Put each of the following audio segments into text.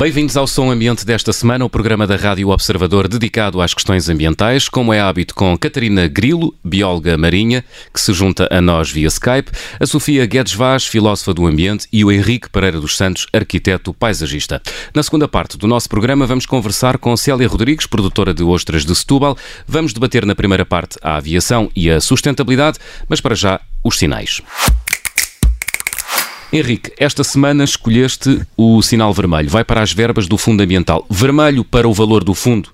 Bem-vindos ao Som Ambiente desta semana, o programa da Rádio Observador dedicado às questões ambientais, como é hábito com Catarina Grilo, bióloga marinha, que se junta a nós via Skype, a Sofia Guedes Vaz, filósofa do ambiente, e o Henrique Pereira dos Santos, arquiteto paisagista. Na segunda parte do nosso programa vamos conversar com Célia Rodrigues, produtora de ostras de Setúbal. Vamos debater na primeira parte a aviação e a sustentabilidade, mas para já os sinais. Henrique, esta semana escolheste o sinal vermelho. Vai para as verbas do fundamental. Vermelho para o valor do fundo,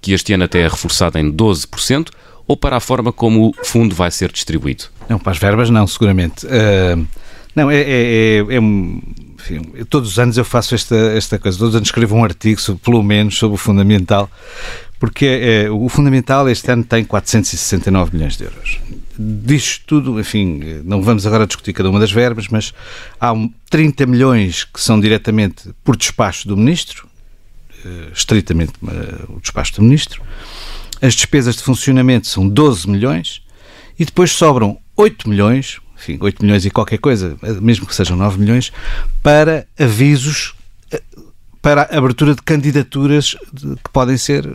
que este ano até é reforçado em 12%, ou para a forma como o fundo vai ser distribuído? Não, para as verbas não, seguramente. Uh, não, é, é, é, é enfim, todos os anos eu faço esta, esta coisa, todos os anos escrevo um artigo, sobre, pelo menos, sobre o fundamental, porque é, o fundamental este ano tem 469 milhões de euros disto tudo, enfim, não vamos agora discutir cada uma das verbas, mas há 30 milhões que são diretamente por despacho do Ministro, eh, estritamente eh, o despacho do Ministro. As despesas de funcionamento são 12 milhões e depois sobram 8 milhões, enfim, 8 milhões e qualquer coisa, mesmo que sejam 9 milhões, para avisos eh, para a abertura de candidaturas que podem ser,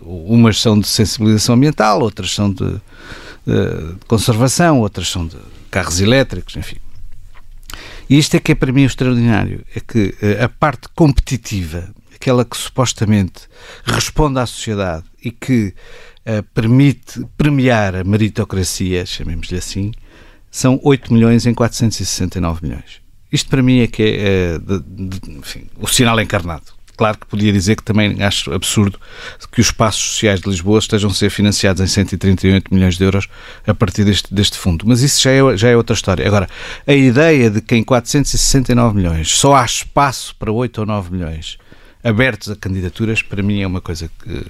umas são de sensibilização ambiental, outras são de de conservação, outras são de carros elétricos, enfim. E isto é que é para mim extraordinário, é que eh, a parte competitiva, aquela que supostamente responde à sociedade e que uh, permite premiar a meritocracia, chamemos-lhe assim, são 8 milhões em 469 milhões. Isto para mim é que é, uh, de, de, enfim, o sinal encarnado. Claro que podia dizer que também acho absurdo que os espaços sociais de Lisboa estejam a ser financiados em 138 milhões de euros a partir deste, deste fundo. Mas isso já é, já é outra história. Agora, a ideia de que em 469 milhões só há espaço para 8 ou 9 milhões abertos a candidaturas, para mim é uma coisa que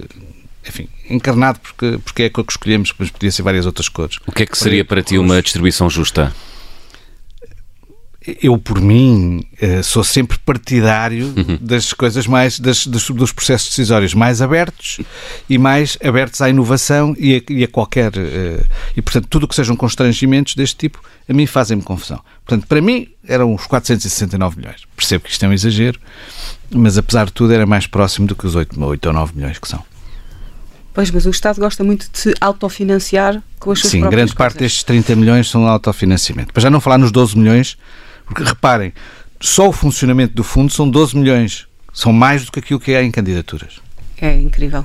enfim, encarnado porque, porque é a cor que escolhemos, mas podia ser várias outras cores. O que é que seria para ti uma distribuição justa? Eu, por mim, eh, sou sempre partidário uhum. das coisas mais, das, dos, dos, processos decisórios mais abertos e mais abertos à inovação e a, e a qualquer. Eh, e, portanto, tudo o que sejam constrangimentos deste tipo, a mim fazem-me confusão. Portanto, para mim, eram os 469 milhões. Percebo que isto é um exagero, mas apesar de tudo, era mais próximo do que os 8, 8 ou 9 milhões que são. Pois, mas o Estado gosta muito de se autofinanciar com as suas Sim, grande coisas. parte destes 30 milhões são autofinanciamento. Para já não falar nos 12 milhões porque reparem, só o funcionamento do fundo são 12 milhões. São mais do que aquilo que há em candidaturas. É incrível.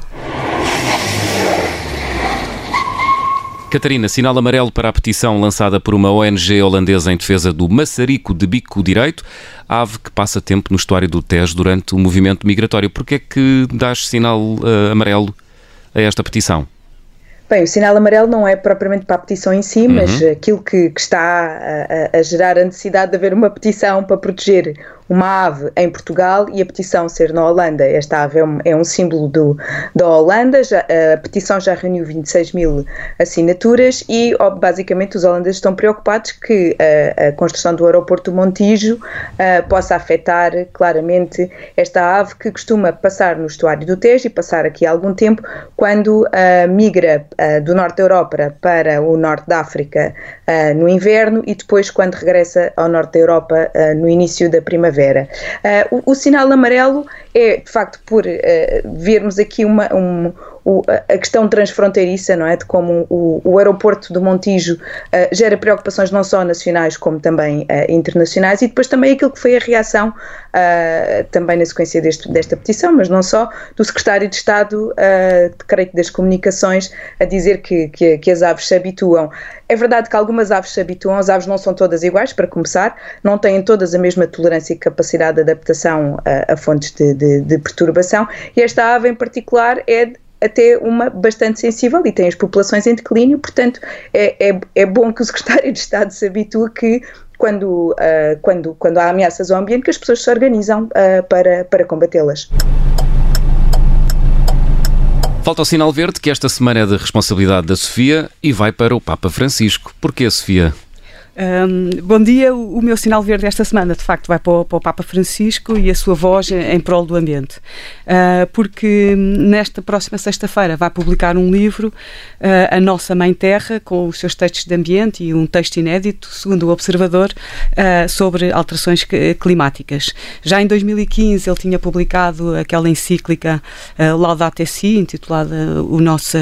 Catarina, sinal amarelo para a petição lançada por uma ONG holandesa em defesa do maçarico de bico direito, ave que passa tempo no estuário do Tejo durante o movimento migratório. Porquê é que dás sinal uh, amarelo a esta petição? Bem, o sinal amarelo não é propriamente para a petição em si, mas uhum. aquilo que, que está a, a, gerar a necessidade de haver uma petição para proteger uma ave em Portugal e a petição ser na Holanda. Esta ave é um, é um símbolo do, da Holanda, já, a petição já reuniu 26 mil assinaturas e basicamente os holandeses estão preocupados que a, a construção do aeroporto do Montijo uh, possa afetar claramente esta ave que costuma passar no estuário do Tejo e passar aqui algum tempo quando uh, migra do norte da Europa para o norte da África no inverno e depois quando regressa ao norte da Europa no início da primavera Uh, o, o, sinal amarelo é, de facto, por uh, vermos aqui uma, um, o, a questão transfronteiriça, não é? De como o, o aeroporto do Montijo uh, gera preocupações não só nacionais como também uh, internacionais e depois também aquilo que foi a reação uh, também na sequência deste, desta petição, mas não só, do secretário de Estado, creio das Comunicações, a dizer que, que, que, as aves se habituam. É verdade que algumas aves se habituam, as aves não são todas iguais, para começar, não têm todas a mesma tolerância e capacidade de adaptação a, a fontes de, de, de perturbação, e esta ave em particular é até uma bastante sensível e tem as populações em declínio, portanto é, é, é bom que o secretário de Estado se habitue que quando, uh, quando, quando há ameaças ao ambiente que as pessoas se organizam uh, para, para combatê-las. Falta o sinal verde que esta semana é de responsabilidade da Sofia e vai para o Papa Francisco. Porquê, Sofia? Um, bom dia. O, meu sinal verde esta semana, de facto, vai para o, para o, Papa Francisco e a sua voz em prol do ambiente. Uh, porque nesta próxima sexta-feira vai publicar um livro, uh, A Nossa Mãe Terra, com os seus textos de ambiente e um texto inédito, segundo o Observador, uh, sobre alterações climáticas. Já em 2015 ele tinha publicado aquela encíclica Laudato Si, intitulada o nosso,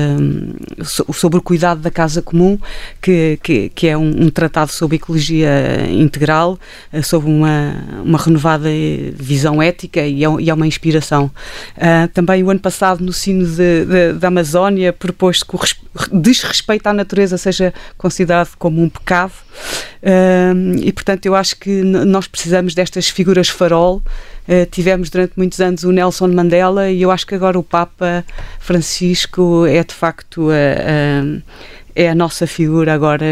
sobre o cuidado da casa comum, que, que, que é um, um tratado sobre ecologia integral, eh, sobre uma, uma renovada visão ética e é, é uma inspiração. Uh, também o ano passado, no sino de, de, da Amazónia, propôs que o desrespeito à natureza seja considerado como um pecado. Uh, e, portanto, eu acho que nós precisamos destas figuras farol. Uh, tivemos durante muitos anos o Nelson Mandela e eu acho que agora o Papa Francisco é de facto a é a nossa figura agora,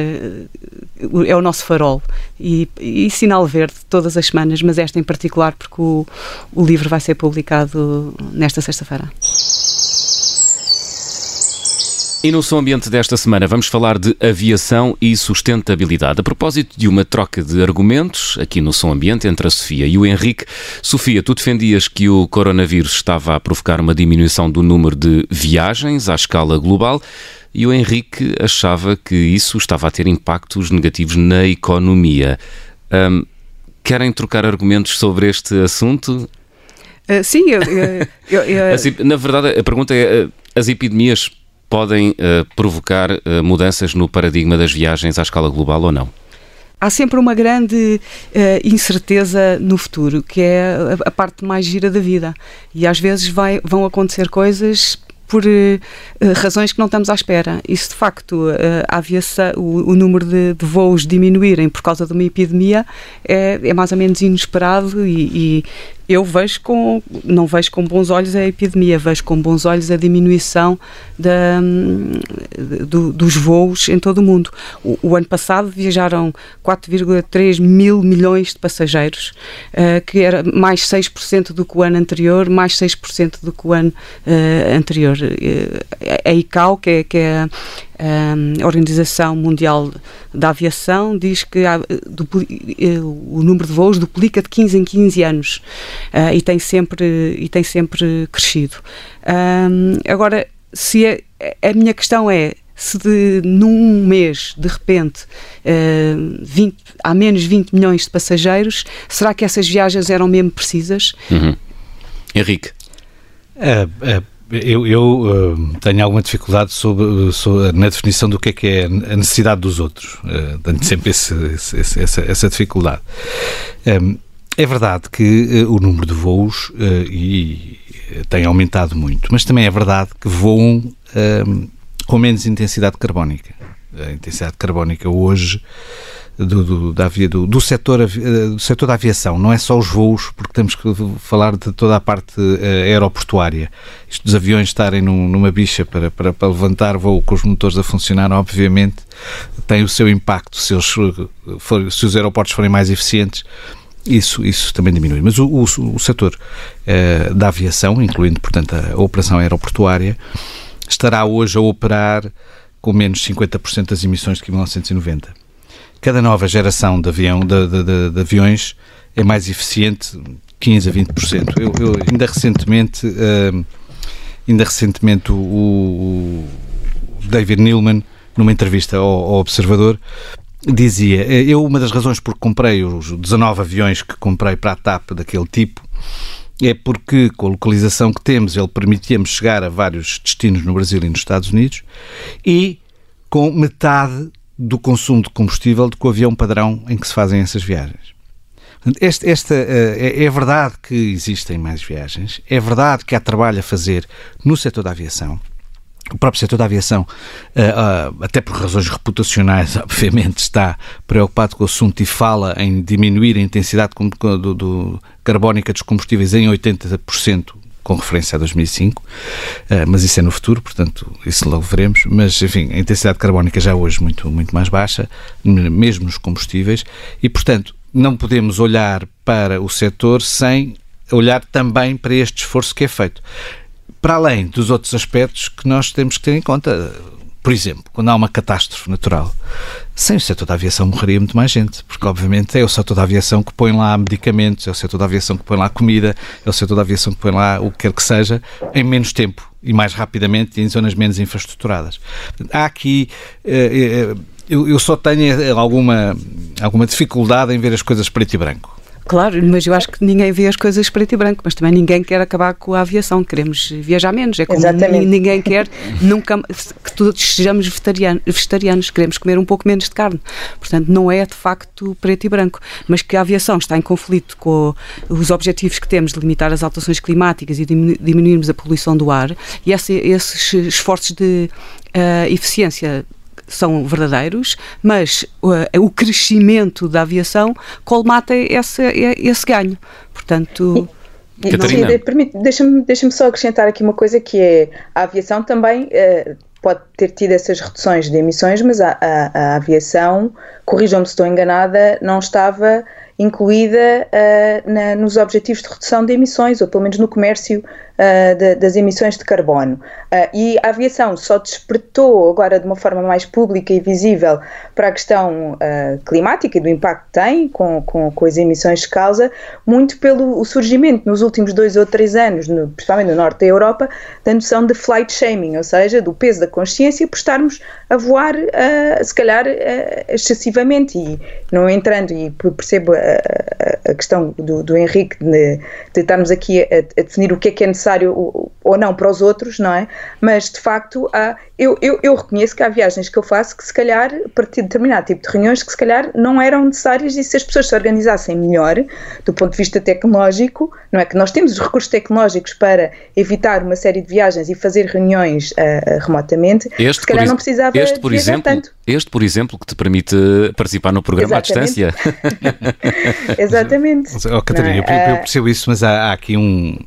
é o nosso farol. E, e, sinal verde todas as semanas, mas esta em particular porque o, o livro vai ser publicado nesta sexta-feira. E no Som Ambiente desta semana vamos falar de aviação e sustentabilidade. A propósito de uma troca de argumentos aqui no Som Ambiente entre a Sofia e o Henrique. Sofia, tu defendias que o coronavírus estava a provocar uma diminuição do número de viagens à escala global e o Henrique achava que isso estava a ter impactos negativos na economia. Um, querem trocar argumentos sobre este assunto? Uh, sim, eu, eu, eu, na verdade a pergunta é: uh, as epidemias podem uh, provocar uh, mudanças no paradigma das viagens à escala global ou não? Há sempre uma grande uh, incerteza no futuro, que é a, a, parte mais gira da vida. E às vezes vai, vão acontecer coisas por uh, razões que não estamos à espera. E se de facto uh, a aviação, o, o número de, de, voos diminuírem por causa de uma epidemia é, é mais ou menos inesperado e, e eu vejo com, não vejo com bons olhos a epidemia, vejo com bons olhos a diminuição da, do, dos voos em todo o mundo. O, o ano passado viajaram 4,3 mil milhões de passageiros, uh, que era mais 6% do que o ano anterior, mais 6% do que o ano uh, anterior. Uh, a ICAO, que é, que é Organização Mundial da Aviação diz que há, eh, o número de voos duplica de 15 em 15 anos uh, e, tem sempre, e tem sempre crescido. agora, se é, a minha questão é se de, num mês, de repente, uh, 20, há menos 20 milhões de passageiros, será que essas viagens eram mesmo precisas? Uhum. Henrique. Uh, uh eu, eu uh, tenho alguma dificuldade sobre, sobre, na definição do que é que é a necessidade dos outros. Uh, tenho sempre esse, esse, essa, essa, dificuldade. Um, é verdade que uh, o número de voos e, tem aumentado muito, mas também é verdade que voam com menos intensidade carbónica. A intensidade carbónica hoje do, do, da, do, do, setor, do setor da aviação, não é só os voos, porque temos que falar de toda a parte uh, aeroportuária. Isto dos aviões estarem num, numa bicha para, para, para, levantar voo com os motores a funcionar, obviamente, tem o seu impacto. Se, eles, se os aeroportos forem mais eficientes, isso, isso também diminui. Mas o, o, o setor uh, da aviação, incluindo, portanto, a operação aeroportuária, estará hoje a operar com menos 50% das emissões de que em 1990 cada nova geração de, avião, de, de, de, aviões é mais eficiente 15 a 20%. Eu, eu ainda recentemente, uh, ainda recentemente o, o, David Neilman, numa entrevista ao, ao, Observador, dizia, eh, eu uma das razões por que comprei os 19 aviões que comprei para a TAP daquele tipo é porque com a localização que temos ele permitia-me chegar a vários destinos no Brasil e nos Estados Unidos e com metade do consumo de combustível do que o avião padrão em que se fazem essas viagens. Este, esta, eh, é, é verdade que existem mais viagens, é verdade que há trabalho a fazer no setor da aviação. O próprio setor da aviação, eh, eh, até por razões reputacionais, obviamente, está preocupado com o assunto e fala em diminuir a intensidade do, do, carbónica dos combustíveis em 80% com referência a 2005, mas isso é no futuro, portanto, isso logo veremos. Mas, enfim, a intensidade carbónica já hoje muito, muito mais baixa, mesmo nos combustíveis, e, portanto, não podemos olhar para o setor sem olhar também para este esforço que é feito. Para além dos outros aspectos que nós temos que ter em conta, por exemplo, quando há uma catástrofe natural, sem o setor da aviação morreria muito mais gente, porque obviamente é o setor da aviação que põe lá medicamentos, é o setor da aviação que põe lá comida, é o setor da aviação que põe lá o que quer que seja, em menos tempo e mais rapidamente em zonas menos infraestruturadas. Há aqui. Eh, eh, eu, eu só tenho alguma, alguma dificuldade em ver as coisas preto e branco. Claro, mas eu acho que ninguém vê as coisas preto e branco, mas também ninguém quer acabar com a aviação, queremos viajar menos. É como Exatamente. ninguém quer nunca que todos sejamos vegetarianos, vegetarianos, queremos comer um pouco menos de carne. Portanto, não é de facto preto e branco, mas que a aviação está em conflito com os objetivos que temos de limitar as alterações climáticas e diminuirmos a poluição do ar e esse, esses esforços de uh, eficiência são verdadeiros, mas uh, o crescimento da aviação colmata esse, esse ganho. Portanto. Deixa-me deixa só acrescentar aqui uma coisa que é a aviação também uh, pode ter tido essas reduções de emissões, mas a, a, a aviação, corrijam-me se estou enganada, não estava incluída uh, na, nos objetivos de redução de emissões, ou pelo menos no comércio uh, de, das emissões de carbono. Uh, e a aviação só despertou agora de uma forma mais pública e visível para a questão climática e do impacto que tem com, com, com, as emissões de causa, muito pelo surgimento nos últimos dois ou três anos, no, principalmente no norte da Europa, da noção de flight shaming, ou seja, do peso da consciência por estarmos a voar, se calhar, excessivamente. E não entrando, e percebo a, questão do, do Henrique de, de estarmos aqui a, a, definir o que é que é necessário ou não para os outros, não é? Mas de facto, há, eu, eu, eu reconheço que há viagens que eu faço que se calhar, para determinado tipo de reuniões, que se calhar não eram necessárias e se as pessoas se organizassem melhor, do ponto de vista tecnológico, não é? Que nós temos os recursos tecnológicos para evitar uma série de viagens e fazer reuniões uh, remotamente, este, se calhar não precisava este, por exemplo, tanto. Este, por exemplo, que te permite participar no programa Exatamente. à distância. Exatamente. Oh, Catarina, eu, eu eh, percebo isso, mas há, há aqui um,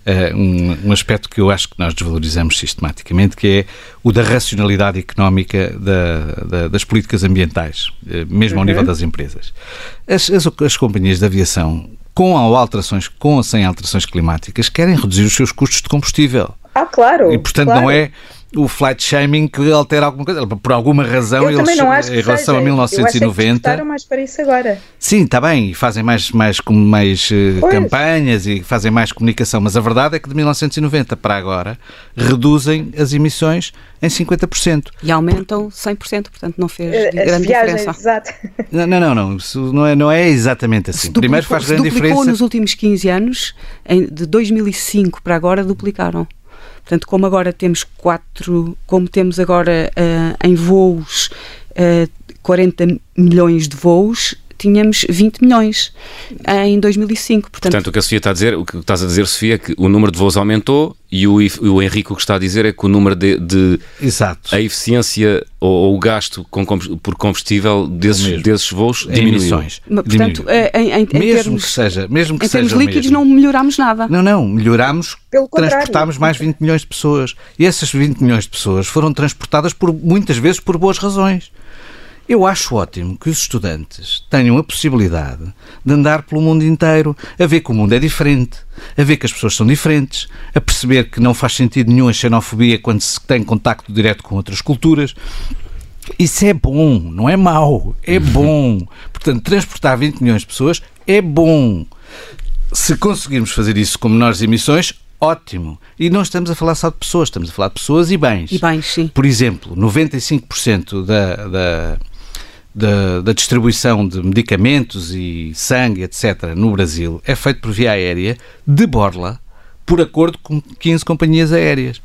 Uh, um, um, aspecto que eu acho que nós desvalorizamos sistematicamente, que é o da racionalidade económica da, da, das políticas ambientais, uh, mesmo uhum. ao nível das empresas. As, as, as, companhias de aviação, com ou alterações, com ou sem alterações climáticas, querem reduzir os seus custos de combustível. Ah, claro. E, portanto, claro. não é o flight shaming que altera alguma coisa. Por alguma razão, eu eles, em relação seja. a 1990. Eu acho que mais para isso agora. Sim, está bem, e fazem mais, mais, mais uh, campanhas e fazem mais comunicação, mas a verdade é que de 1990 para agora reduzem as emissões em 50%. E aumentam 100%, portanto não fez as grande viagens, diferença. Exato. Não, não, não, isso não é, não é exatamente assim. Duplicou, Primeiro faz grande diferença. nos últimos 15 anos, de 2005 para agora, duplicaram. Portanto, como agora temos quatro, como temos agora uh, em voos uh, eh, 40 milhões de voos, tínhamos 20 milhões em 2005. Portanto, Portanto, o que a Sofia está a dizer, o que estás a dizer, Sofia, é que o número de voos aumentou e o, o Henrique o que está a dizer é que o número de, de Exato. a eficiência ou, ou o gasto com, por combustível desses, desses voos diminuiu. Emissões. Portanto, eh, em, em, em mesmo termos, que seja, mesmo que em seja termos líquidos mesmo. não melhoramos nada. Não, não, melhoramos, transportámos mais 20 milhões de pessoas. E essas 20 milhões de pessoas foram transportadas por muitas vezes por boas razões. Eu acho ótimo que os estudantes tenham a possibilidade de andar pelo mundo inteiro, a ver que o mundo é diferente, a ver que as pessoas são diferentes, a perceber que não faz sentido nenhum a xenofobia quando se tem contacto direto com outras culturas. Isso é bom, não é mau, é bom. Portanto, transportar 20 milhões de pessoas é bom. Se conseguirmos fazer isso com menores emissões, ótimo. E não estamos a falar só de pessoas, estamos a falar de pessoas e bens. E bens, sim. Por exemplo, 95% da, da, da, da, distribuição de medicamentos e sangue, etc., no Brasil é feito por via aérea de borla, por acordo com 15 companhias aéreas.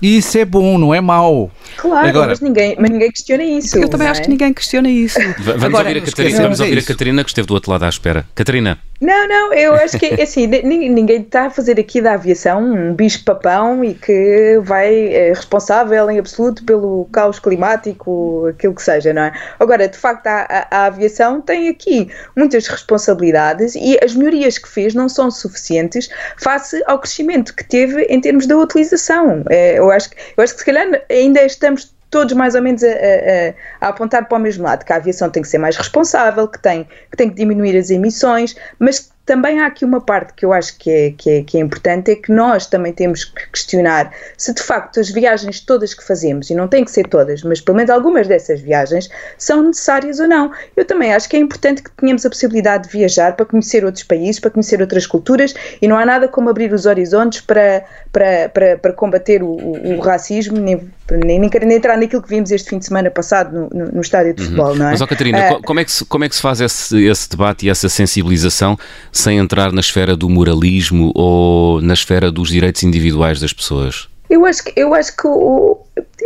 E isso é bom, não é mau. Claro, Agora, mas, ninguém, mas ninguém questiona isso. Eu também é? acho que ninguém questiona isso. Vamos, Agora, ouvir, a Catarina, vamos ouvir a Catarina, que esteve do outro lado à espera. Catarina. Não, não, eu acho que é assim, ninguém está a fazer aqui da aviação um bicho-papão e que vai é responsável em absoluto pelo caos climático, aquilo que seja, não é? Agora, de facto, a, a, a aviação tem aqui muitas responsabilidades e as melhorias que fez não são suficientes face ao crescimento que teve em termos da utilização. É, eu, acho, eu acho que se calhar ainda estamos todos mais ou menos a, a, a, apontar para o mesmo lado, que a aviação tem que ser mais responsável, que tem que, tem que diminuir as emissões, mas também há aqui uma parte que eu acho que é, que, é, que é importante, é que nós também temos que questionar se de facto as viagens todas que fazemos, e não tem que ser todas, mas pelo menos algumas dessas viagens, são necessárias ou não. Eu também acho que é importante que tenhamos a possibilidade de viajar para conhecer outros países, para conhecer outras culturas, e não há nada como abrir os horizontes para, para, para, para combater o, o, o racismo, nem, nem, nem quero entrar naquilo que vimos este fim de semana passado no, no, no estádio de uhum. futebol, não é? Mas, ó, Catarina, uh, como, é que se, como é que se faz esse, esse debate e essa sensibilização sem entrar na esfera do moralismo ou na esfera dos direitos individuais das pessoas? Eu acho que, eu acho que o,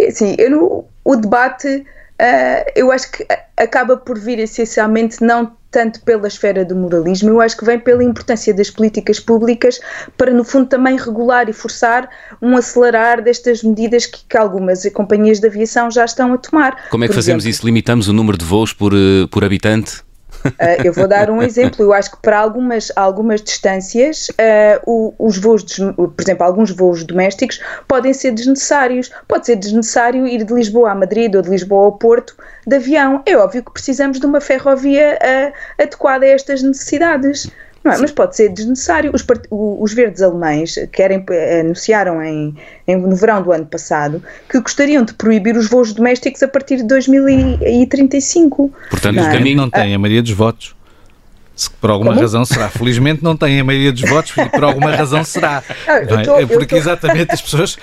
assim, eu, o debate uh, eu acho que acaba por vir essencialmente não tanto pela esfera do moralismo, eu acho que vem pela importância das políticas públicas para, no fundo, também regular e forçar um acelerar destas medidas que, que algumas companhias de aviação já estão a tomar. Como é que por fazemos exemplo, isso? Limitamos o número de voos por, eh, por habitante? Uh, eu vou dar um exemplo. Eu acho que para algumas, algumas distâncias, uh, os voos, por exemplo, alguns voos domésticos podem ser desnecessários. Pode ser desnecessário ir de Lisboa a Madrid ou de Lisboa ao Porto de avião. É óbvio que precisamos de uma ferrovia uh, adequada a estas necessidades. Não é? Mas pode ser desnecessário. Os, os verdes alemães querem, eh, anunciaram em, em, no verão do ano passado que gostariam de proibir os voos domésticos a partir de 2035. Portanto, não é? o caminho não tem a maioria dos votos. Se por alguma Como? razão será. Felizmente não tem a maioria dos votos e por alguma razão será. Ah, não, é? Tô, é porque tô... exatamente as pessoas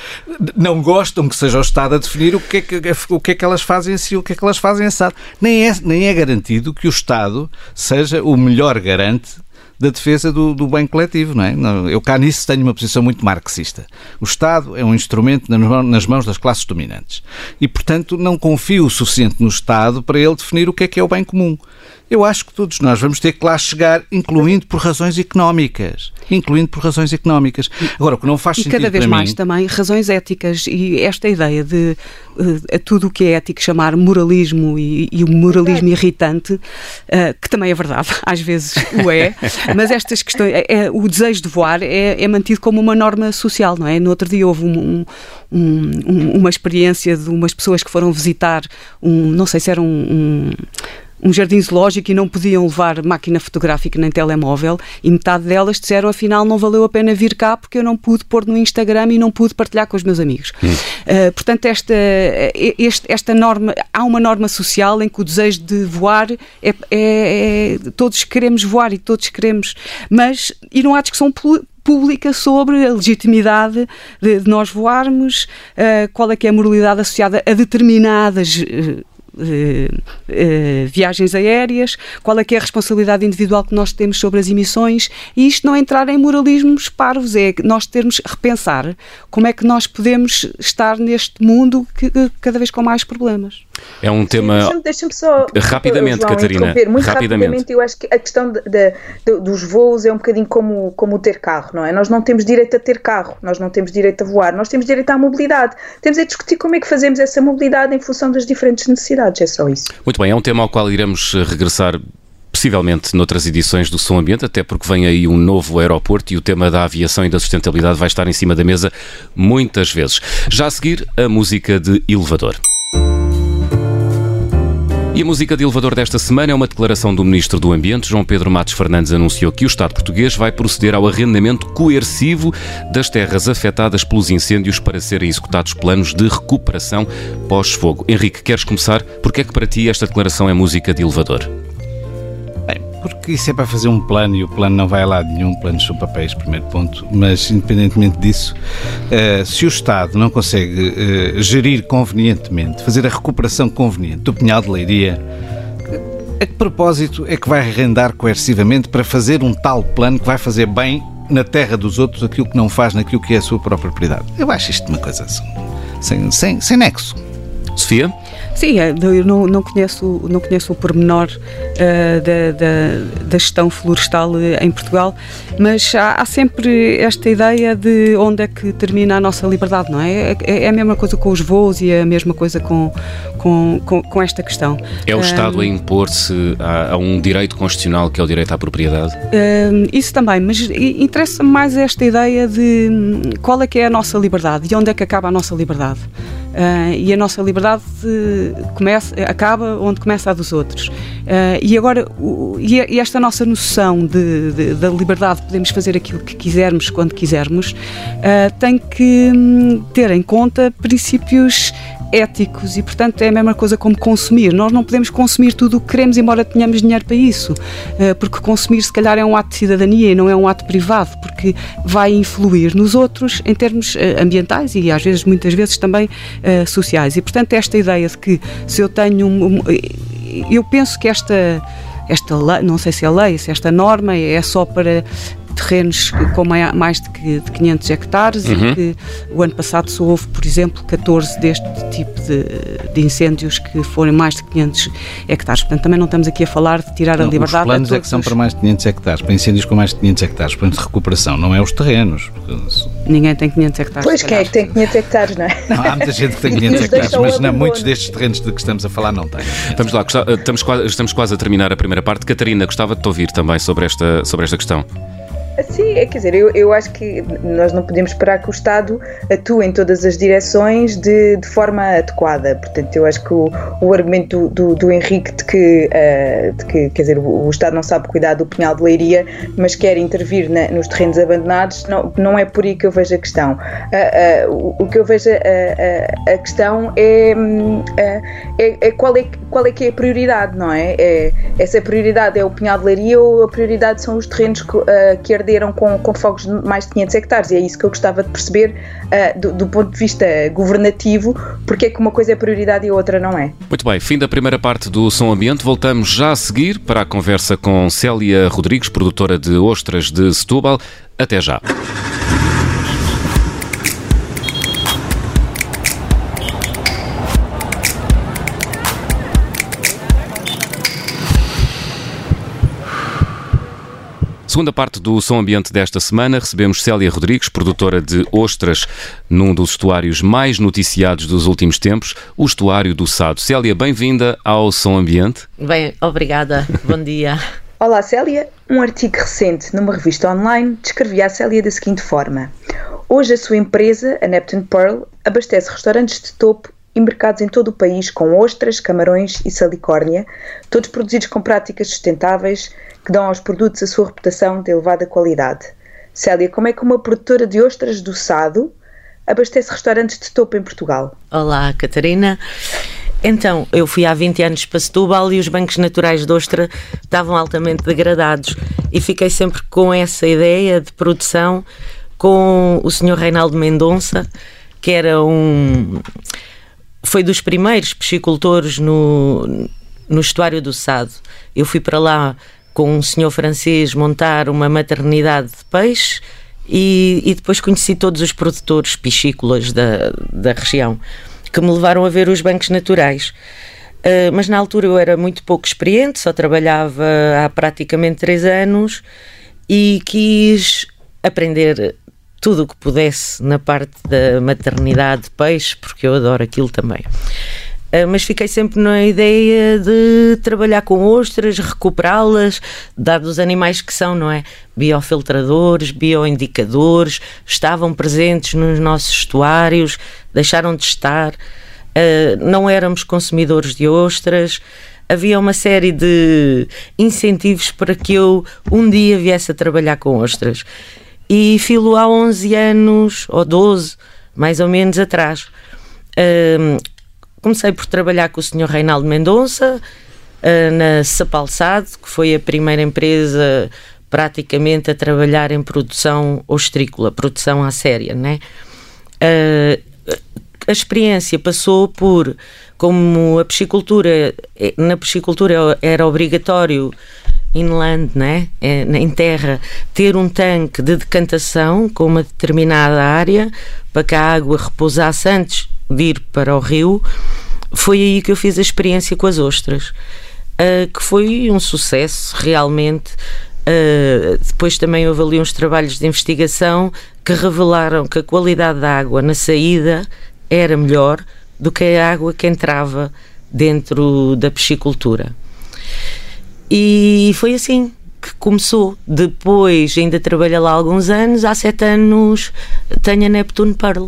não gostam que seja o Estado a definir o que é que, o que, é que elas fazem assim, o que é que elas fazem assado. Nem é, nem é garantido que o Estado seja o melhor garante da defesa do, do, bem coletivo, não é? Eu cá nisso tenho uma posição muito marxista. O Estado é um instrumento nas mãos das classes dominantes e, portanto, não confio o suficiente no Estado para ele definir o que é que é o bem comum. Eu acho que todos nós vamos ter que lá chegar, incluindo por razões económicas. Incluindo por razões económicas. Agora, o que não faz e sentido. E cada vez mais mim... também razões éticas. E esta ideia de uh, tudo o que é ético chamar moralismo e, e o moralismo irritante, uh, que também é verdade, às vezes o é, mas estas questões, é, é, o desejo de voar é, é, mantido como uma norma social, não é? No outro dia houve um, um, um, uma experiência de umas pessoas que foram visitar um, não sei se era um um jardim zoológico e não podiam levar máquina fotográfica nem telemóvel e metade delas disseram afinal não valeu a pena vir cá porque eu não pude pôr no Instagram e não pude partilhar com os meus amigos. Hum. Uh, portanto, esta, este, esta norma, há uma norma social em que o desejo de voar é, é, é todos queremos voar e todos queremos, mas e não há discussão pública sobre a legitimidade de, nós voarmos, uh, qual é que é a moralidade associada a determinadas eh, eh, viagens aéreas, qual é que é a responsabilidade individual que nós temos sobre as emissões e isto não entrar em moralismos parvos, é nós termos repensar como é que nós podemos estar neste mundo que, cada vez com mais problemas. É um tema. Deixa-me deixa só. Rapidamente, João, Catarina. Muito rapidamente. rapidamente. eu acho que a questão de, de, de, dos voos é um bocadinho como, como ter carro, não é? Nós não temos direito a ter carro, nós não temos direito a voar, nós temos direito à mobilidade. Temos a discutir como é que fazemos essa mobilidade em função das diferentes necessidades, é só isso. Muito bem, é um tema ao qual iremos eh, regressar possivelmente noutras edições do Som Ambiente, até porque vem aí um novo aeroporto e o tema da aviação e da sustentabilidade vai estar em cima da mesa muitas vezes. Já a seguir, a música de elevador. E a música de elevador desta semana é uma declaração do Ministro do Ambiente, João Pedro Matos Fernandes, anunciou que o Estado português vai proceder ao arrendamento coercivo das terras afetadas pelos incêndios para serem executados planos de recuperação pós-fogo. Henrique, queres começar? Porque é que para ti esta declaração é música de elevador? Porque isso é para fazer um plano e o plano não vai a lado nenhum, planos são papéis, primeiro ponto. Mas, independentemente disso, uh, se o Estado não consegue uh, gerir convenientemente, fazer a recuperação conveniente do Pinhal de Leiria, a que propósito é que vai arrendar coercivamente para fazer um tal plano que vai fazer bem na terra dos outros aquilo que não faz naquilo que é a sua própria propriedade? Eu acho isto uma coisa assim, sem, sem, sem nexo. Sofia? Sim, é, eu não, não, conheço, não conheço o pormenor uh, da, da, da, gestão florestal em Portugal, mas há, há, sempre esta ideia de onde é que termina a nossa liberdade, não é? É, é a mesma coisa com os voos e é a mesma coisa com, com, com, com esta questão. É o Estado a impor-se a, a, um direito constitucional que é o direito à propriedade? Uh, isso também, mas interessa mais esta ideia de hum, qual é que é a nossa liberdade e onde é que acaba a nossa liberdade. Uh, e a nossa liberdade começa, acaba onde começa a dos outros. Uh, e agora, e esta nossa noção de, de, da liberdade, podemos fazer aquilo que quisermos quando quisermos, uh, tem que um, ter em conta princípios éticos e, portanto, é a mesma coisa como consumir. Nós não podemos consumir tudo o que queremos, embora tenhamos dinheiro para isso, eh, porque consumir, se calhar, é um ato de cidadania e não é um ato privado, porque vai influir nos outros em termos eh, ambientais e, às vezes, muitas vezes também eh, sociais. E, portanto, esta ideia de que se eu tenho. Um, eu penso que esta esta lei, não sei se é lei, se esta norma é só para terrenos com mais de 500 hectares uhum. e que o ano passado só houve, por exemplo, 14 deste tipo de, de, incêndios que foram mais de 500 hectares. Portanto, também não estamos aqui a falar de tirar não, a liberdade. Os planos é que são para mais de 500 hectares, para incêndios com mais de 500 hectares, planos de recuperação, não é os terrenos. Porque... Ninguém tem 500 hectares. Pois, quem é que tem 500 hectares, não é? Não, há muita gente que tem 500 hectares, mas não, muitos destes terrenos de que estamos a falar não têm. Vamos lá, estamos quase, estamos quase a terminar a primeira parte. Catarina, gostava de te ouvir também sobre esta, sobre esta questão. Sim, é, quer dizer, eu, eu acho que nós não podemos esperar que o Estado atue em todas as direções de, de forma adequada. Portanto, eu acho que o, o argumento do, do, do, Henrique de que, uh, de que quer dizer, o, o, Estado não sabe cuidar do punhal de leiria, mas quer intervir na, nos terrenos abandonados, não, não é por aí que eu vejo a questão. Uh, uh, o, o, que eu vejo a, a questão é, é, é, qual é qual é que é a prioridade, não é? é essa prioridade é o punhal de leiria ou a prioridade são os terrenos que, que arderam com, com fogos de mais de 500 hectares. E é isso que eu gostava de perceber uh, do, do, ponto de vista governativo, porque é que uma coisa é prioridade e a outra não é. Muito bem, fim da primeira parte do Som Ambiente. Voltamos já a seguir para a conversa com Célia Rodrigues, produtora de ostras de Setúbal. Até já. Segunda parte do Som Ambiente desta semana, recebemos Célia Rodrigues, produtora de ostras num dos estuários mais noticiados dos últimos tempos, o estuário do Sado. Célia, bem-vinda ao Som Ambiente. Bem, obrigada. Bom dia. Olá, Célia. Um artigo recente numa revista online descrevia a Célia da seguinte forma: Hoje a sua empresa, a Neptune Pearl, abastece restaurantes de topo e mercados em todo o país com ostras, camarões e salicórnia, todos produzidos com práticas sustentáveis, que dão aos produtos a sua reputação de elevada qualidade. Célia, como é que uma produtora de ostras do Sado abastece restaurantes de topo em Portugal? Olá, Catarina. Então, eu fui há 20 anos para Setúbal e os bancos naturais de ostra estavam altamente degradados e fiquei sempre com essa ideia de produção com o Sr. Reinaldo Mendonça, que era um foi dos primeiros piscicultores no, no estuário do Sado. Eu fui para lá com um senhor francês montar uma maternidade de peixe e, e depois conheci todos os produtores piscícolas da, da região que me levaram a ver os bancos naturais. Uh, mas na altura eu era muito pouco experiente, só trabalhava há praticamente três anos e quis aprender tudo o que pudesse na parte da maternidade de peixe, porque eu adoro aquilo também. Ah, mas fiquei sempre na ideia de trabalhar com ostras, recuperá-las, dados os animais que são, não é? Biofiltradores, bioindicadores, estavam presentes nos nossos estuários, deixaram de estar, uh, não éramos consumidores de ostras. Havia uma série de incentivos para que eu um dia viesse a trabalhar com ostras. E filo há 11 anos, ou 12, mais ou menos atrás. Uh, Comecei por trabalhar com o Sr. Reinaldo Mendonça uh, na Sapalsado, que foi a primeira empresa praticamente a trabalhar em produção ostrícola, produção à séria, né? Uh, a experiência passou por, como a piscicultura, eh, na piscicultura era obrigatório inland, né? em terra, ter um tanque de decantação com uma determinada área para que a água repousasse antes de ir para o rio. foi aí que eu fiz a experiência com as ostras, uh, que foi um sucesso realmente. Uh, depois também houve ali uns trabalhos de investigação que revelaram que a qualidade da água na saída era melhor do que a água que entrava dentro da piscicultura. E foi assim que começou. Depois, ainda trabalhei lá alguns anos, há sete anos tenho a Neptune Pearl.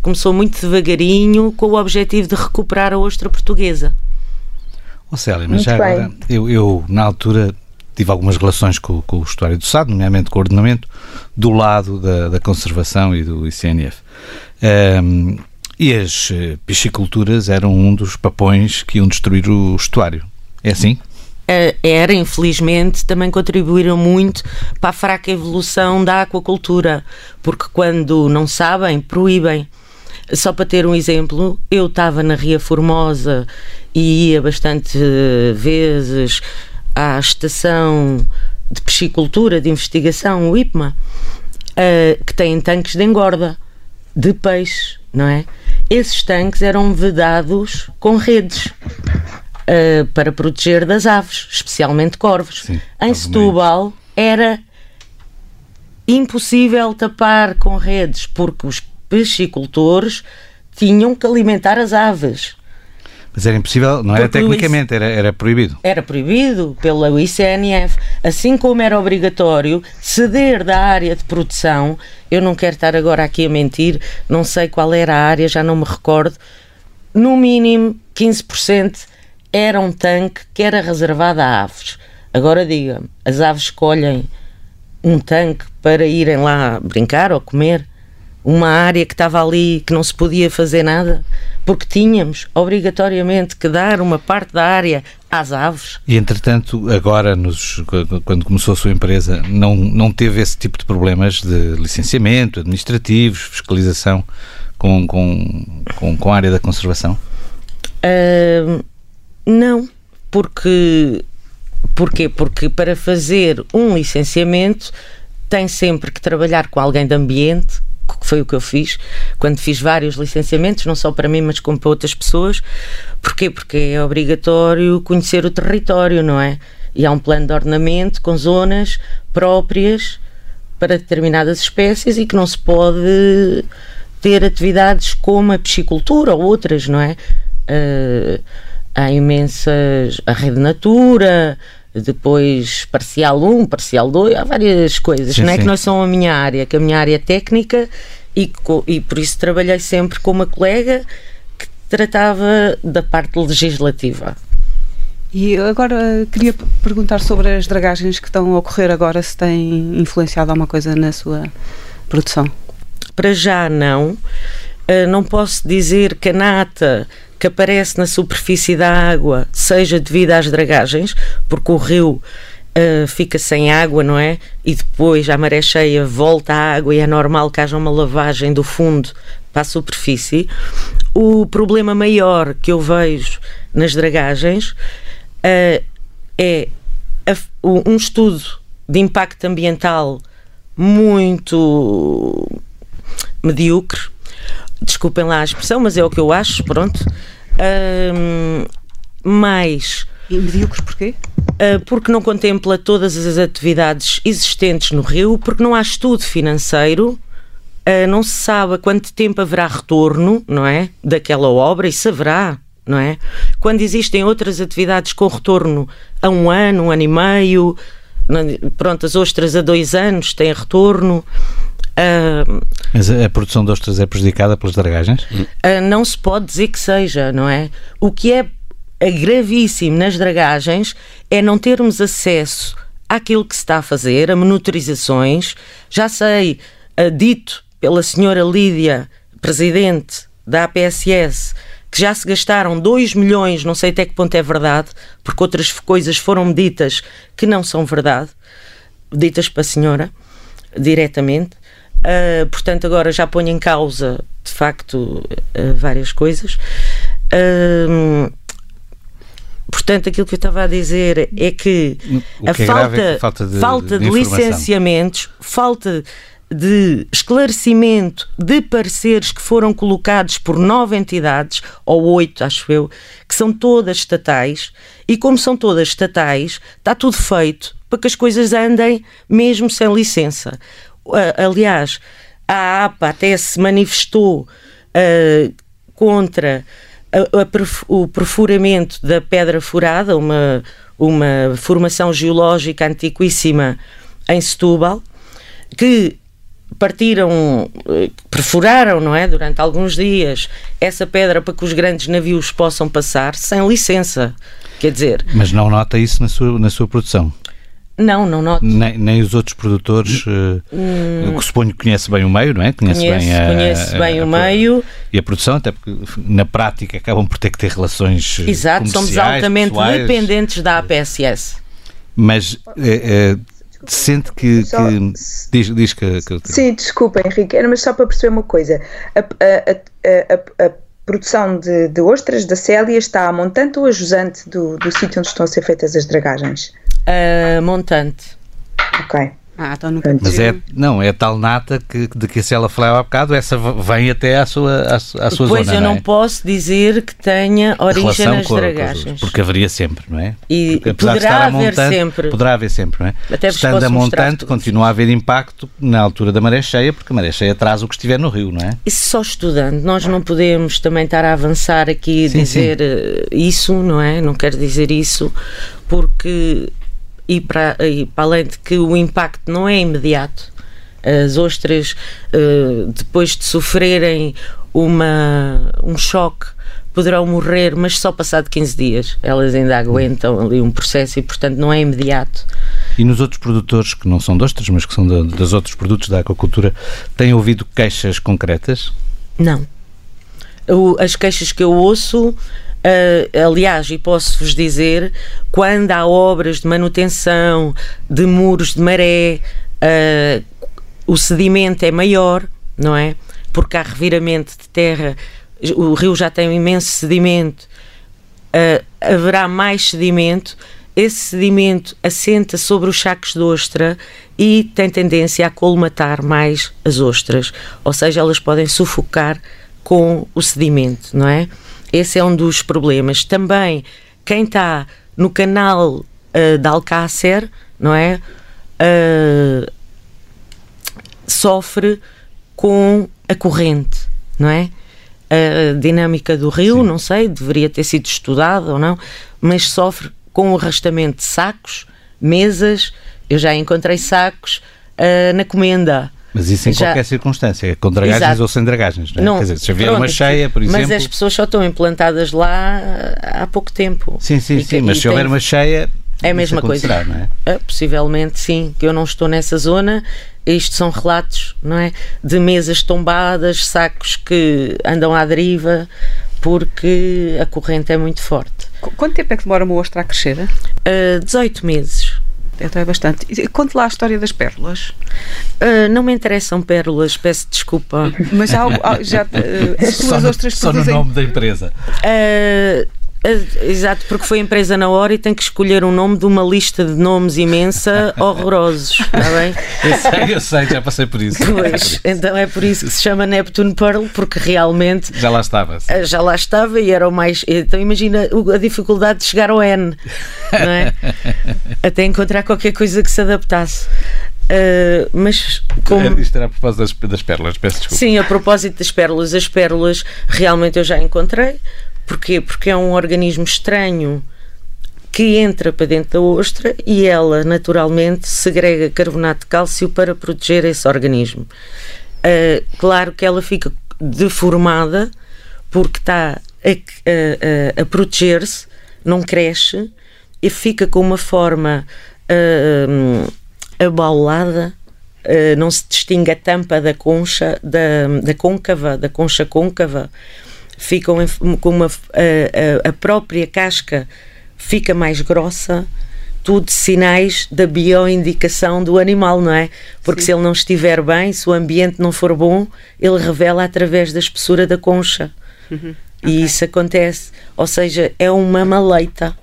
Começou muito devagarinho com o objetivo de recuperar a ostra portuguesa. Oh, Célia, mas já agora, eu, eu, na altura tive algumas relações com, com o estuário do Sado, nomeadamente com o ordenamento, do lado da, da conservação e do ICNF. Um, e as eh, pisciculturas eram um dos papões que iam destruir o estuário. É assim? Eh, era, infelizmente, também contribuíram muito para a fraca evolução da aquacultura, porque quando não sabem, proíbem. Só para ter um exemplo, eu estava na Ria Formosa e ia bastante vezes à estação de piscicultura, de investigação, o IPMA, eh, que tem tanques de engorda de peixe, não é? Esses tanques eram vedados com redes uh, para proteger das aves, especialmente corvos. Sim, em Setúbal era impossível tapar com redes porque os piscicultores tinham que alimentar as aves. Mas era impossível, não era tecnicamente, era, era proibido. Era proibido pela ICNF, assim como era obrigatório ceder da área de produção. Eu não quero estar agora aqui a mentir, não sei qual era a área, já não me recordo. No mínimo 15% era um tanque que era reservado a aves. Agora diga-me, as aves escolhem um tanque para irem lá brincar ou comer? Uma área que estava ali que não se podia fazer nada? porque tínhamos obrigatoriamente que dar uma parte da área às aves. E entretanto, agora, nos, quando começou a sua empresa, não, não teve esse tipo de problemas de licenciamento, administrativos, fiscalização com, com, com, com a área da conservação? Uh, não, porque Porquê? Porque para fazer um licenciamento tem sempre que trabalhar com alguém de ambiente que foi o que eu fiz quando fiz vários licenciamentos, não só para mim, mas como para outras pessoas. Porquê? Porque é obrigatório conhecer o território, não é? E há um plano de ordenamento com zonas próprias para determinadas espécies e que não se pode ter atividades como a piscicultura ou outras, não é? Uh, há imensas. a rede Natura, depois parcial 1, parcial 2, há várias coisas, sim, não é sim. que não são a minha área, que a minha área é técnica e, e por isso trabalhei sempre com uma colega que tratava da parte legislativa. E agora queria perguntar sobre as dragagens que estão a ocorrer agora, se têm influenciado alguma coisa na sua produção? Para já não. Uh, não posso dizer que a nata que aparece na superfície da água seja devido às dragagens, porque o rio uh, fica sem água, não é? E depois, à maré cheia, volta a água e é normal que haja uma lavagem do fundo para a superfície. O problema maior que eu vejo nas dragagens uh, é a, um estudo de impacto ambiental muito medíocre desculpem lá a expressão, mas é o que eu acho, pronto. Um, mais. E medíocres porquê? Uh, porque não contempla todas as atividades existentes no Rio, porque não há estudo financeiro, uh, não se sabe a quanto tempo haverá retorno, não é? Daquela obra, e se haverá, não é? Quando existem outras atividades com retorno a um ano, um ano e meio, pronto, as ostras a dois anos têm retorno. Mas a produção de ostras é prejudicada pelas dragagens? Uh, não se pode dizer que seja, não é? O que é gravíssimo nas dragagens é não termos acesso àquilo que se está a fazer, a monitorizações. Já sei, uh, dito pela senhora Lídia, presidente da APSS, que já se gastaram 2 milhões, não sei até que ponto é verdade, porque outras coisas foram ditas que não são verdade, ditas para a senhora diretamente. Uh, portanto, agora já ponho em causa, de facto, uh, várias coisas. Uh, portanto, aquilo que eu estava a dizer é que a, que é falta, é falta de, falta de, de licenciamentos, falta de esclarecimento de pareceres que foram colocados por nove entidades, ou oito, acho eu, que são todas estatais, e como são todas estatais, está tudo feito para que as coisas andem mesmo sem licença. Aliás, a APA até se manifestou uh, contra a, a, o perfuramento da pedra furada, uma, uma formação geológica antiquíssima em Setúbal, que partiram, eh, perfuraram, não é, durante alguns dias essa pedra para que os grandes navios possam passar sem licença. Quer dizer. Mas não nota isso na sua, na sua produção? Não, não noto. Nem, nem os outros produtores, hum. uh, que suponho que conhece bem o meio, não é? Conhece, conhece bem, a, conhece bem a, o meio. E a produção, até porque na prática acabam por ter que ter relações eh, Exato, somos altamente pessoais. dependentes da APSS. Mas é, é, sente que, só, que diz, diz que, que, Sim, desculpa Henrique, era mas só para perceber uma coisa. A, a, a, a produção de, de, ostras da Célia está a montante ou a jusante do, do sítio onde estão a ser feitas as dragagens? Uh, montante. Ok. Ah, então nunca Mas é, não, é tal nata que, de que a Cela falava há bocado, essa vem até à sua, à, à sua pois zona. Pois eu não, é? posso dizer que tenha origem nas dragagens. Porque haveria sempre, não é? E porque, poderá haver montante, sempre. Poderá haver sempre, não é? Até Estando a montante, continua a haver impacto na altura da maré cheia, porque a maré cheia traz o que estiver no rio, não é? Isso só estudando. Nós não podemos também estar a avançar aqui e dizer sim. Eh, isso, não é? Não quero dizer isso, porque e para, e para além de que o impacto não é imediato, as ostras, uh, depois de sofrerem uma, um choque, poderão morrer, mas só passado 15 dias. Elas ainda aguentam ali um processo e, portanto, não é imediato. E nos outros produtores, que não são de ostras, mas que são de, dos outros produtos da aquacultura, têm ouvido queixas concretas? Não. as queixas que eu ouço Uh, aliás, e posso-vos dizer, quando há obras de manutenção de muros de maré, uh, o sedimento é maior, não é? Porque há reviramento de terra, o rio já tem um imenso sedimento, uh, haverá mais sedimento. Esse sedimento assenta sobre os sacos de ostra e tem tendência a colmatar mais as ostras, ou seja, elas podem sufocar com o sedimento, não é? Esse é um dos problemas. Também quem está no canal uh, de Alcácer, não é? Uh, sofre com a corrente, não é? A dinâmica do rio, Sim. não sei, deveria ter sido estudado ou não, mas sofre com o arrastamento de sacos, mesas. Eu já encontrei sacos uh, na comenda mas isso em já... qualquer circunstância, com dragagens Exato. ou sem dragagens, não é? não, Quer dizer, se haver uma cheia, por exemplo... Mas as pessoas só estão implantadas lá há pouco tempo. Sim, sim, e, sim, mas se houver tem... uma cheia... É a mesma coisa. Não é? Ah, possivelmente sim, que eu não estou nessa zona. Isto são relatos, não é? De mesas tombadas, sacos que andam à deriva porque a corrente é muito forte. Quanto tempo é que demora uma ostra a crescer? Uh, 18 meses. Então é bastante. Conte lá a história das pérolas. Uh, não me interessam pérolas, peço desculpa. Mas há, já, uh, as tuas só, ostras só produzem... no nome da empresa. Uh, Exato, porque foi empresa na hora e tem que escolher um nome de uma lista de nomes imensa, horrorosos, está bem? Eu sei, eu sei, já passei por isso. Pois, então é por isso que se chama Neptune Pearl, porque realmente. Já lá estava. Sim. Já lá estava e era o mais. Então imagina a dificuldade de chegar ao N, não é? Até encontrar qualquer coisa que se adaptasse. Uh, mas como... Isto era a propósito das, das pérolas, peço desculpa. Sim, a propósito das pérolas, as pérolas realmente eu já encontrei. Porquê? Porque é um organismo estranho que entra para dentro da ostra e ela naturalmente segrega carbonato de cálcio para proteger esse organismo. Uh, claro que ela fica deformada porque está a, a, a, a proteger-se, não cresce e fica com uma forma uh, abaulada. Uh, não se distingue a tampa da concha, da, da côncava, da concha côncava, ficam com uma a, a, própria casca fica mais grossa tudo sinais da bioindicação do animal, não é? Porque Sim. se ele não estiver bem, se o ambiente não for bom, ele revela através da espessura da concha. Uhum. E okay. isso acontece. Ou seja, é uma maleita.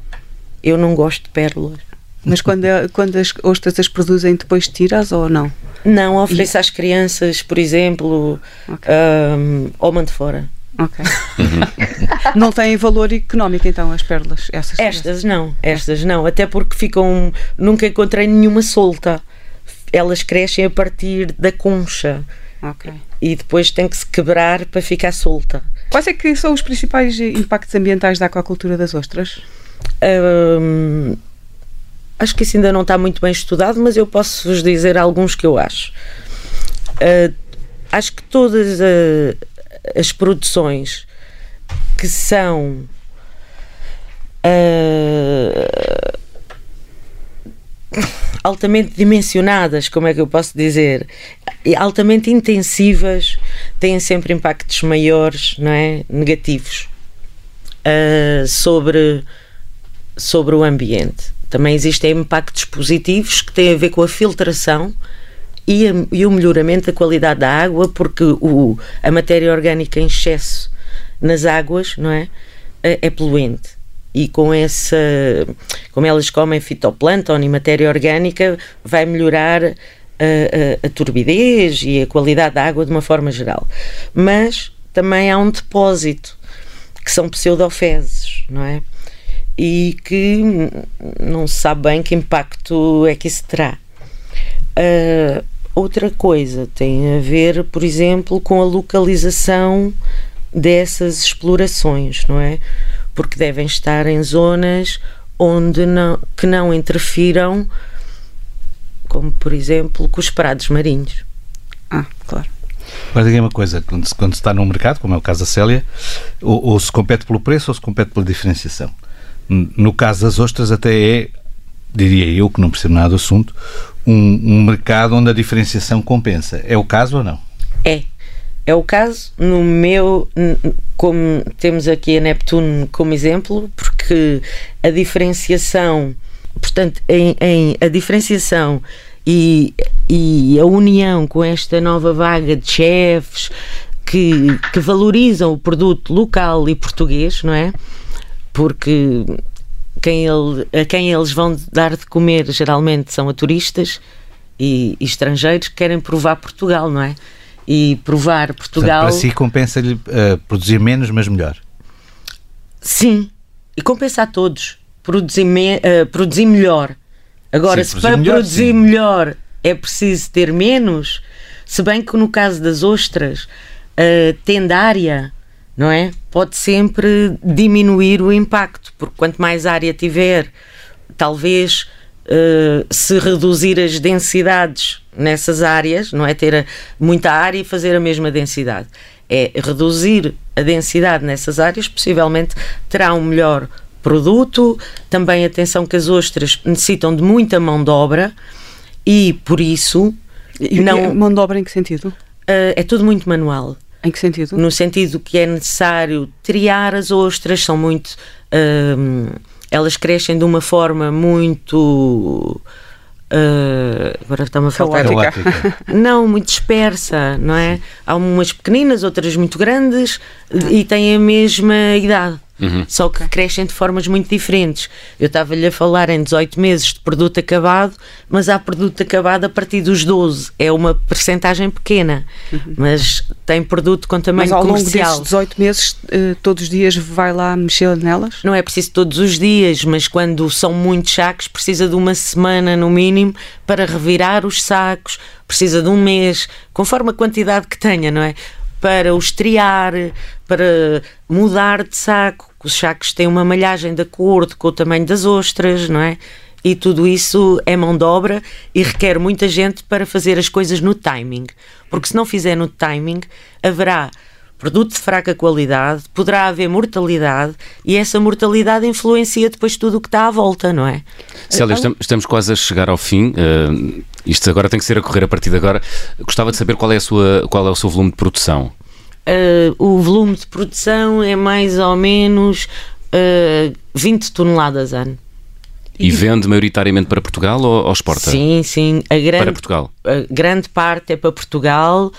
Eu não gosto de pérolas. Mas quando, quando as ostras as produzem, depois tiras ou não? Não, ofereço e... às crianças, por exemplo, okay. um, ou mando fora. Ok. não têm valor económico então as pérolas? Essas estas não, estas não, até porque ficam. Nunca encontrei nenhuma solta. Elas crescem a partir da concha. E depois tem que se quebrar para ficar solta. Quais é que são os principais impactos ambientais da aquacultura das ostras? Acho que isso ainda não está muito bem estudado, mas eu posso vos dizer alguns que eu acho. Uh, acho que todas uh, as produções que são uh, altamente dimensionadas, como é que eu posso dizer, altamente intensivas, têm sempre impactos maiores, não é, negativos uh, sobre sobre o ambiente. Também existem impactos positivos que têm a ver com a filtração e, a, e o melhoramento da qualidade da água, porque o, a matéria orgânica em excesso nas águas não é, é, poluente e com essa, como elas comem fitoplâncton e matéria orgânica, vai melhorar a, a, a, turbidez e a qualidade da água de uma forma geral. Mas também há um depósito que são pseudofezes, não é? E que não se sabe bem que impacto é que isso terá. Uh, outra coisa tem a ver, por exemplo, com a localização dessas explorações, não é? Porque devem estar em zonas onde não, que não interfiram, como por exemplo com os prados marinhos. Ah, claro. Agora diga uma coisa, quando se, quando se está num mercado, como é o caso da Célia, ou, ou se compete pelo preço ou se compete pela diferenciação. No caso das ostras até é, diria eu, que não percebo nada do assunto, um, um mercado onde a diferenciação compensa. É o caso ou não? É. É o caso, no meu, como temos aqui a Neptune como exemplo, porque a diferenciação, portanto, em, em a diferenciação e, e a união com esta nova vaga de chefes que, que valorizam o produto local e português, não é? Porque quem ele, a quem eles vão dar de comer geralmente são a turistas e, e estrangeiros que querem provar Portugal, não é? E provar Portugal. Portanto, para si compensa-lhe uh, produzir menos, mas melhor? Sim, e compensa a todos. Produzir, me, uh, produzir melhor. Agora, sim, se para melhor, produzir sim. melhor é preciso ter menos, se bem que no caso das ostras, tendo área não é? Pode sempre diminuir o impacto, porque quanto mais área tiver, talvez uh, se reduzir as densidades nessas áreas, não é ter a, muita área e fazer a mesma densidade. É reduzir a densidade nessas áreas, possivelmente terá um melhor produto. Também atenção que as ostras necessitam de muita mão de obra e por isso. E não, mão de obra em que sentido? Uh, é tudo muito manual. Em que sentido? No sentido que é necessário triar as ostras, são muito. Hum, elas crescem de uma forma muito. Uh, agora está-me a faltar. Não, muito dispersa, não é? Há umas pequeninas, outras muito grandes ah. e têm a mesma idade. Uhum. Só que crescem de formas muito diferentes. Eu estava-lhe a falar em 18 meses de produto acabado, mas há produto acabado a partir dos 12. É uma percentagem pequena, uhum. mas tem produto com tamanho mas ao comercial. Longo desses 18 meses, eh, todos os dias vai lá mexer nelas? Não é preciso todos os dias, mas quando são muitos sacos, precisa de uma semana no mínimo para revirar os sacos, precisa de um mês, conforme a quantidade que tenha, não é? Para os triar, para mudar de saco. Os sacos têm uma malhagem de acordo com o tamanho das ostras, não é? E tudo isso é mão de obra e requer muita gente para fazer as coisas no timing. Porque se não fizer no timing, haverá produto de fraca qualidade, poderá haver mortalidade e essa mortalidade influencia depois tudo o que está à volta, não é? Célia, estamos, estamos quase a chegar ao fim. Uh, isto agora tem que ser a correr a partir de agora. Gostava de saber qual é, a sua, qual é o seu volume de produção. Uh, o volume de produção é mais ou menos uh, 20 toneladas ano. E vende maioritariamente para Portugal ou, ou exporta? Sim, sim. A grande, para Portugal? A grande parte é para Portugal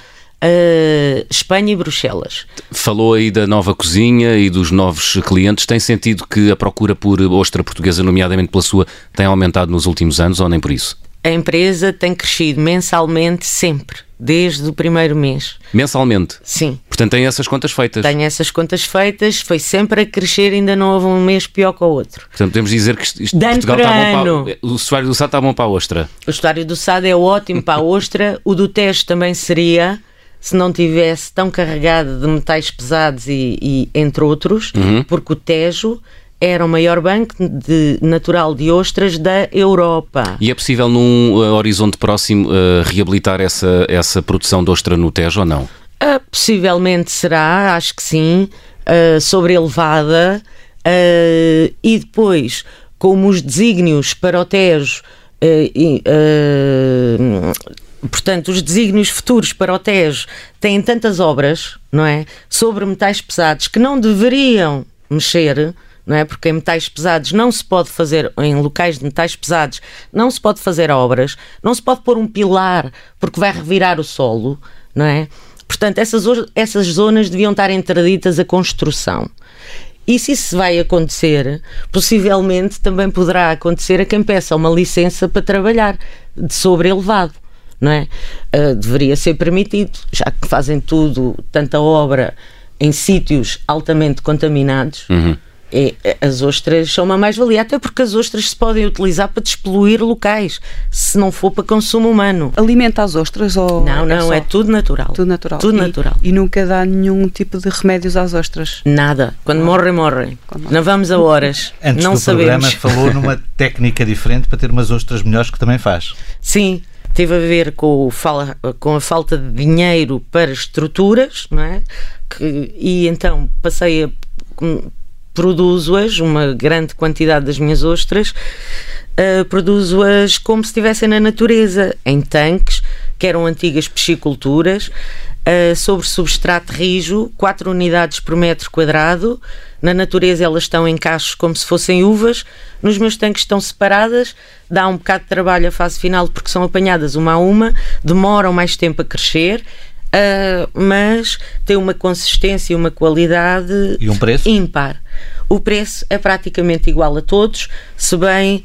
uh, Espanha e Bruxelas. Falou aí da nova cozinha e dos novos clientes. Tem sentido que a procura por ostra portuguesa, nomeadamente pela sua, tem aumentado nos últimos anos ou nem por isso? A empresa tem crescido mensalmente sempre, desde o primeiro mês. Mensalmente? Sim. Portanto, tem essas contas feitas? Tenho essas contas feitas, foi sempre a crescer, ainda não houve um mês pior que o outro. Portanto, podemos dizer que isto, Portugal está bom para, o estuário do Sado está bom para a ostra. O estuário do Sado é ótimo para a ostra, o do Tejo também seria, se não tivesse tão carregado de metais pesados e, e entre outros, porque o Tejo era o maior banco de, natural de ostras da Europa. E é possível num uh, horizonte próximo uh, reabilitar essa, essa produção de ostra no Tejo ou não? Ah, possivelmente será, acho que sim, ah, sobreelevada ah, e depois, como os desígnios para o Tejo, e, ah, portanto, os desígnios futuros para o Tejo têm tantas obras, não é? Sobre metais pesados que não deveriam mexer. Não é? Porque em metais pesados não se pode fazer, em locais de metais pesados, não se pode fazer obras, não se pode pôr um pilar porque vai revirar o solo, não é? Portanto, essas, essas zonas deviam estar interditas a construção. E se isso vai acontecer, possivelmente também poderá acontecer a quem peça uma licença para trabalhar de sobrelevado. Não é? Uh, deveria ser permitido, já que fazem tudo, tanta obra em sítios altamente contaminados. Uhum. É, as ostras são uma mais-valia, até porque as ostras se podem utilizar para despoluir locais, se não for para consumo humano. Alimenta as ostras ou Não, não, é, é, tudo natural. tudo natural? Tudo E- natural. E nunca dá nenhum tipo de remédios às ostras. Nada. Quando morrem, morrem. Quando Não vamos a horas. Antes não do sabemos. programa falou numa técnica diferente para ter umas ostras melhores que também faz. Sim, teve a ver com, com a falta de dinheiro para estruturas, não é? Que- e então passei a. com- Produzo-as, uma grande quantidade das minhas ostras, ah, produzo-as como se estivessem na natureza, em tanques, que eram antigas pisciculturas, ah, sobre substrato rijo, 4 unidades por metro quadrado. Na natureza elas estão em cachos como se fossem uvas, nos meus tanques estão separadas, dá um bocado de trabalho a fase final porque são apanhadas uma a uma, demoram mais tempo a crescer. ah, mas tem uma consistência e uma qualidade E um preço? ímpar. O preço é praticamente igual a todos, se bem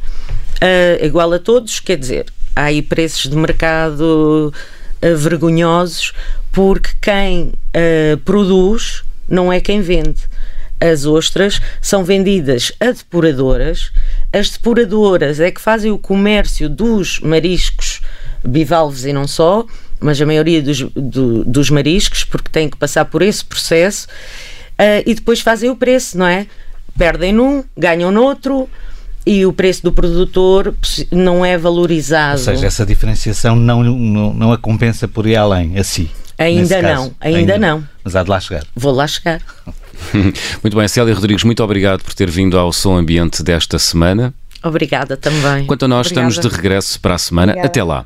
ah, igual a todos, quer dizer, há aí preços de mercado ah, vergonhosos, porque quem ah, produz não é quem vende. As ostras são vendidas a depuradoras, as depuradoras é que fazem o comércio dos mariscos bivalves e não só, mas a maioria dos, do- dos mariscos, porque têm que passar por esse processo, ah, e depois fazem o preço, não é? Perdem num, ganham noutro, e o preço do produtor não é valorizado. Ou seja, essa diferenciação não, não, não a compensa por ir além, a si. Ainda não, ainda não. Mas há de lá chegar. Vou lá chegar. Muito bem, Célia Rodrigues, muito obrigado por ter vindo ao Som Ambiente desta semana. Obrigada também. Quanto a nós, Obrigada. estamos de regresso para a semana. Obrigada. Até lá.